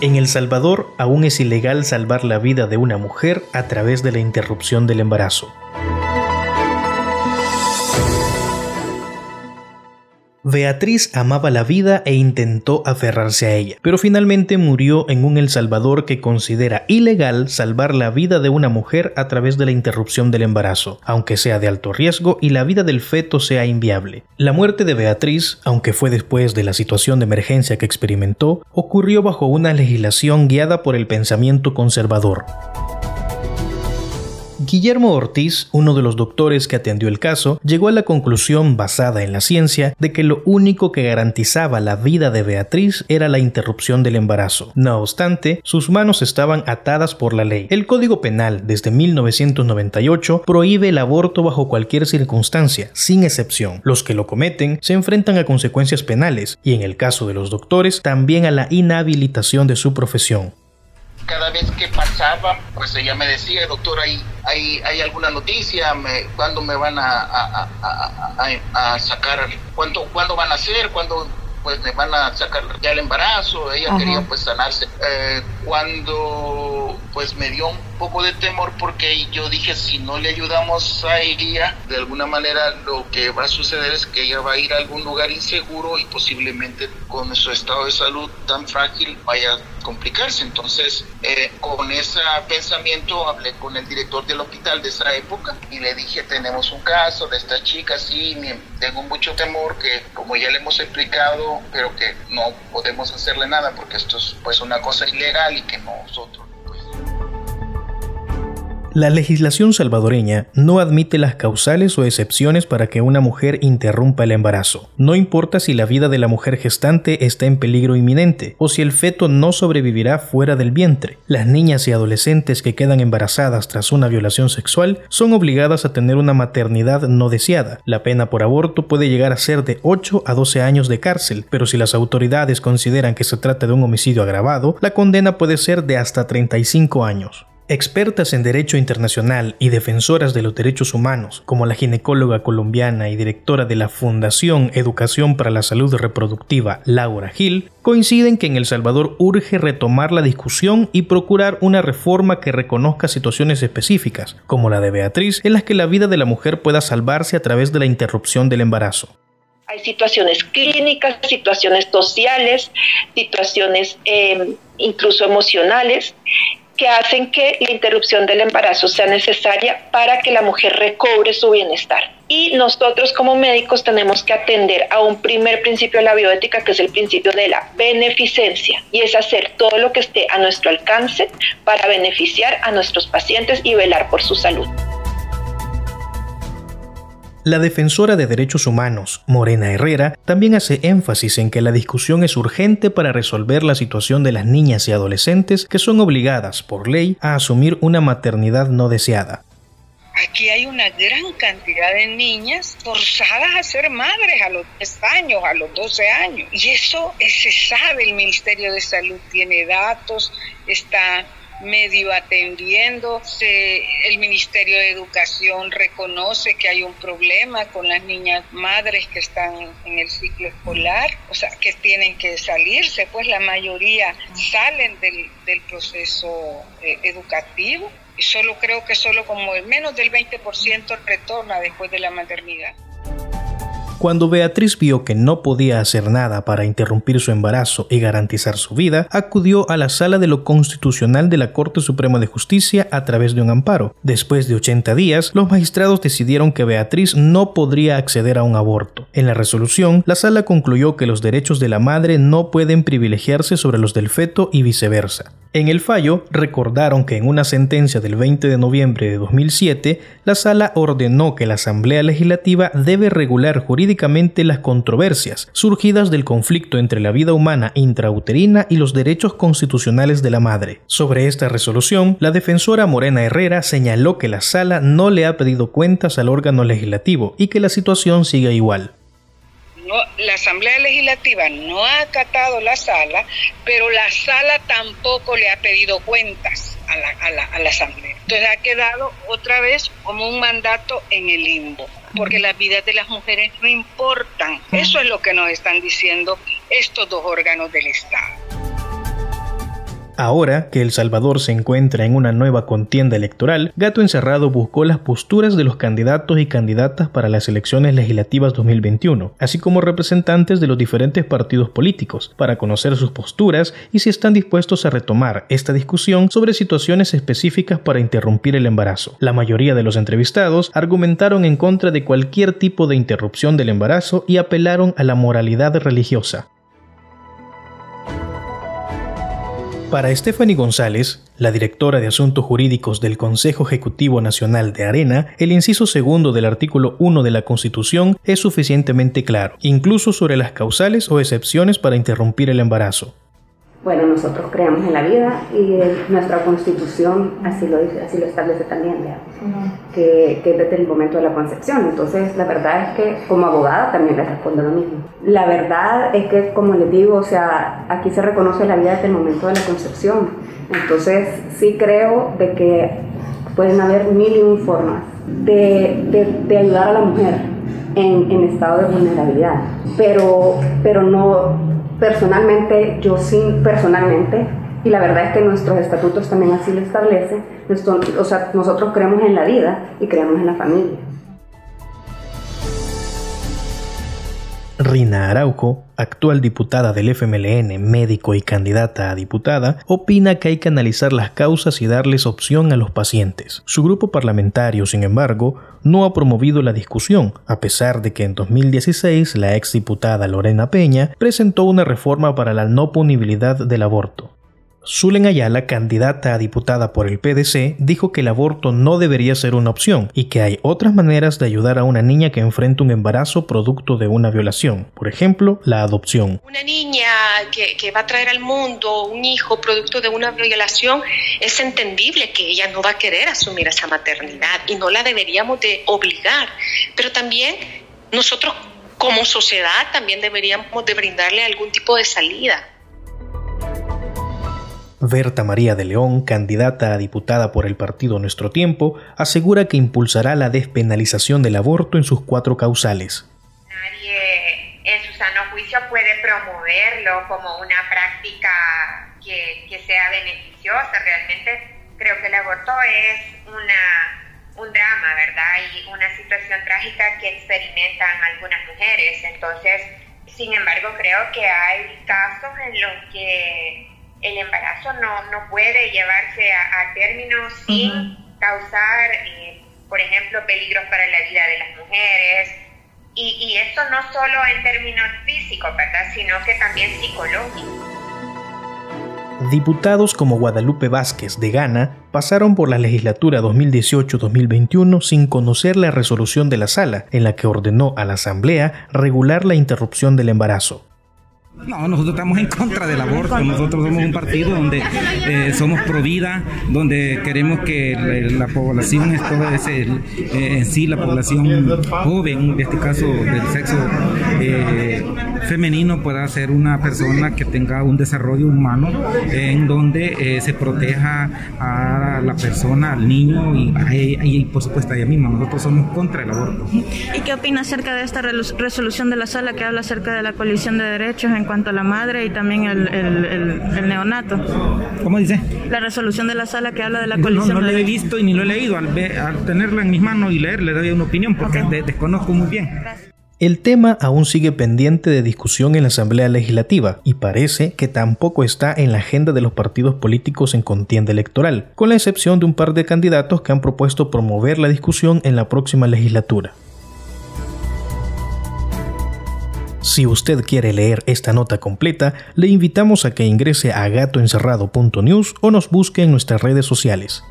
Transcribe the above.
En El Salvador aún es ilegal salvar la vida de una mujer a través de la interrupción del embarazo. Beatriz amaba la vida e intentó aferrarse a ella, pero finalmente murió en un El Salvador que considera ilegal salvar la vida de una mujer a través de la interrupción del embarazo, aunque sea de alto riesgo y la vida del feto sea inviable. La muerte de Beatriz, aunque fue después de la situación de emergencia que experimentó, ocurrió bajo una legislación guiada por el pensamiento conservador. Guillermo Ortiz, uno de los doctores que atendió el caso, llegó a la conclusión basada en la ciencia de que lo único que garantizaba la vida de Beatriz era la interrupción del embarazo. No obstante, sus manos estaban atadas por la ley. El Código Penal desde 1998 prohíbe el aborto bajo cualquier circunstancia, sin excepción. Los que lo cometen se enfrentan a consecuencias penales y en el caso de los doctores también a la inhabilitación de su profesión cada vez que pasaba, pues ella me decía, doctor, ¿hay, hay, hay alguna noticia? Me, ¿Cuándo me van a, a, a, sacar? ¿Cuándo, ¿Cuándo van a hacer? ¿Cuándo pues me van a sacar ya el embarazo? Ella quería pues sanarse. Eh, cuando pues me dio un poco de temor porque yo dije, si no le ayudamos a ella, de alguna manera lo que va a suceder es que ella va a ir a algún lugar inseguro y posiblemente con su estado de salud tan frágil vaya a complicarse. Entonces, eh, con ese pensamiento hablé con el director del hospital de esa época y le dije, tenemos un caso de esta chica, sí, tengo mucho temor que, como ya le hemos explicado, pero que no podemos hacerle nada porque esto es pues una cosa ilegal y que nosotros la legislación salvadoreña no admite las causales o excepciones para que una mujer interrumpa el embarazo. No importa si la vida de la mujer gestante está en peligro inminente o si el feto no sobrevivirá fuera del vientre. Las niñas y adolescentes que quedan embarazadas tras una violación sexual son obligadas a tener una maternidad no deseada. La pena por aborto puede llegar a ser de 8 a 12 años de cárcel, pero si las autoridades consideran que se trata de un homicidio agravado, la condena puede ser de hasta 35 años. Expertas en derecho internacional y defensoras de los derechos humanos, como la ginecóloga colombiana y directora de la Fundación Educación para la Salud Reproductiva, Laura Gil, coinciden que en El Salvador urge retomar la discusión y procurar una reforma que reconozca situaciones específicas, como la de Beatriz, en las que la vida de la mujer pueda salvarse a través de la interrupción del embarazo. Hay situaciones clínicas, situaciones sociales, situaciones eh, incluso emocionales que hacen que la interrupción del embarazo sea necesaria para que la mujer recobre su bienestar. Y nosotros como médicos tenemos que atender a un primer principio de la bioética, que es el principio de la beneficencia, y es hacer todo lo que esté a nuestro alcance para beneficiar a nuestros pacientes y velar por su salud. La defensora de derechos humanos, Morena Herrera, también hace énfasis en que la discusión es urgente para resolver la situación de las niñas y adolescentes que son obligadas por ley a asumir una maternidad no deseada. Aquí hay una gran cantidad de niñas forzadas a ser madres a los 10 años, a los 12 años. Y eso se sabe, el Ministerio de Salud tiene datos, está medio atendiendo. el Ministerio de Educación reconoce que hay un problema con las niñas madres que están en el ciclo escolar, o sea, que tienen que salirse, pues la mayoría salen del, proceso eh, educativo. Y solo creo que solo como el menos del 20% retorna después de la maternidad. Cuando Beatriz vio que no podía hacer nada para interrumpir su embarazo y garantizar su vida, acudió a la sala de lo constitucional de la Corte Suprema de Justicia a través de un amparo. Después de 80 días, los magistrados decidieron que Beatriz no podría acceder a un aborto. En la resolución, la sala concluyó que los derechos de la madre no pueden privilegiarse sobre los del feto y viceversa. En el fallo, recordaron que en una sentencia del 20 de noviembre de 2007, la sala ordenó que la Asamblea Legislativa debe regular jurídicamente las controversias surgidas del conflicto entre la vida humana intrauterina y los derechos constitucionales de la madre. Sobre esta resolución, la defensora Morena Herrera señaló que la sala no le ha pedido cuentas al órgano legislativo y que la situación sigue igual la Asamblea Legislativa no ha acatado la sala, pero la sala tampoco le ha pedido cuentas a la, a la Asamblea. Entonces ha quedado otra vez como un mandato en el limbo, porque las vidas de las mujeres no importan. Eso es lo que nos están diciendo estos dos órganos del Estado. Ahora que El Salvador se encuentra en una nueva contienda electoral, Gato Encerrado buscó las posturas de los candidatos y candidatas para las elecciones legislativas 2021, así como representantes de los diferentes partidos políticos, para conocer sus posturas y si están dispuestos a retomar esta discusión sobre situaciones específicas para interrumpir el embarazo. La mayoría de los entrevistados argumentaron en contra de cualquier tipo de interrupción del embarazo y apelaron a la moralidad religiosa. Para Stephanie González, la directora de Asuntos Jurídicos del Consejo Ejecutivo Nacional de Arena, el inciso segundo del artículo 1 de la Constitución es suficientemente claro, incluso sobre las causales o excepciones para interrumpir el embarazo. Bueno, nosotros creemos en la vida y nuestra constitución así lo dice, así lo establece también, que, que, desde el momento de la concepción. Entonces, la verdad es que como abogada también le respondo lo mismo. La verdad es que, como les digo, o sea, aquí se reconoce la vida desde el momento de la concepción. Entonces, sí creo de que pueden haber mil y un formas de, de, de ayudar a la mujer en, en, estado de vulnerabilidad, pero, pero no Personalmente, yo sí, personalmente, y la verdad es que nuestros estatutos también así lo establecen, o sea, nosotros creemos en la vida y creemos en la familia. Rina Araujo, actual diputada del FMLN, médico y candidata a diputada, opina que hay que analizar las causas y darles opción a los pacientes. Su grupo parlamentario, sin embargo, no ha promovido la discusión, a pesar de que en 2016 la exdiputada Lorena Peña presentó una reforma para la no punibilidad del aborto. Zulen Ayala, candidata a diputada por el PDC, dijo que el aborto no debería ser una opción y que hay otras maneras de ayudar a una niña que enfrenta un embarazo producto de una violación, por ejemplo, la adopción. Una niña que, va a traer al mundo un hijo producto de una violación, es entendible que ella no va a querer asumir esa maternidad y no la deberíamos de obligar, pero también nosotros como sociedad también deberíamos de brindarle algún tipo de salida. Berta María de León, candidata a diputada por el partido Nuestro Tiempo, asegura que impulsará la despenalización del aborto en sus cuatro causales. Nadie en su sano juicio puede promoverlo como una práctica que, sea beneficiosa. Realmente creo que el aborto es una, un drama, ¿verdad? Y una situación trágica que experimentan algunas mujeres. Entonces, sin embargo, creo que hay casos en los que el embarazo no, no puede llevarse a, término sin causar, eh, por ejemplo, peligros para la vida de las mujeres. Y, y esto no solo en términos físicos, ¿verdad? Sino que también psicológicos. Diputados como Guadalupe Vázquez de Ghana pasaron por la legislatura 2018-2021 sin conocer la resolución de la sala en la que ordenó a la Asamblea regular la interrupción del embarazo. No, nosotros estamos en contra del aborto. Nosotros somos un partido donde eh, somos pro vida, donde queremos que la, población, esto es eh, en sí la población joven, en este caso del sexo eh, femenino, pueda ser una persona que tenga un desarrollo humano en donde se proteja a la persona, al niño y, y, por supuesto a ella misma. Nosotros somos contra el aborto. ¿Y qué opina acerca de esta resolución de la sala que habla acerca de la colisión de derechos en cuanto a la madre y también el, neonato. ¿Cómo dice? La resolución de la sala que habla de la colisión. No, no, lo he visto y ni lo he leído. Al, tenerlo en mis manos y leer, le doy una opinión porque desconozco muy bien. El tema aún sigue pendiente de discusión en la Asamblea Legislativa y parece que tampoco está en la agenda de los partidos políticos en contienda electoral, con la excepción de un par de candidatos que han propuesto promover la discusión en la próxima legislatura. Si usted quiere leer esta nota completa, le invitamos a que ingrese a gatoencerrado.news o nos busque en nuestras redes sociales.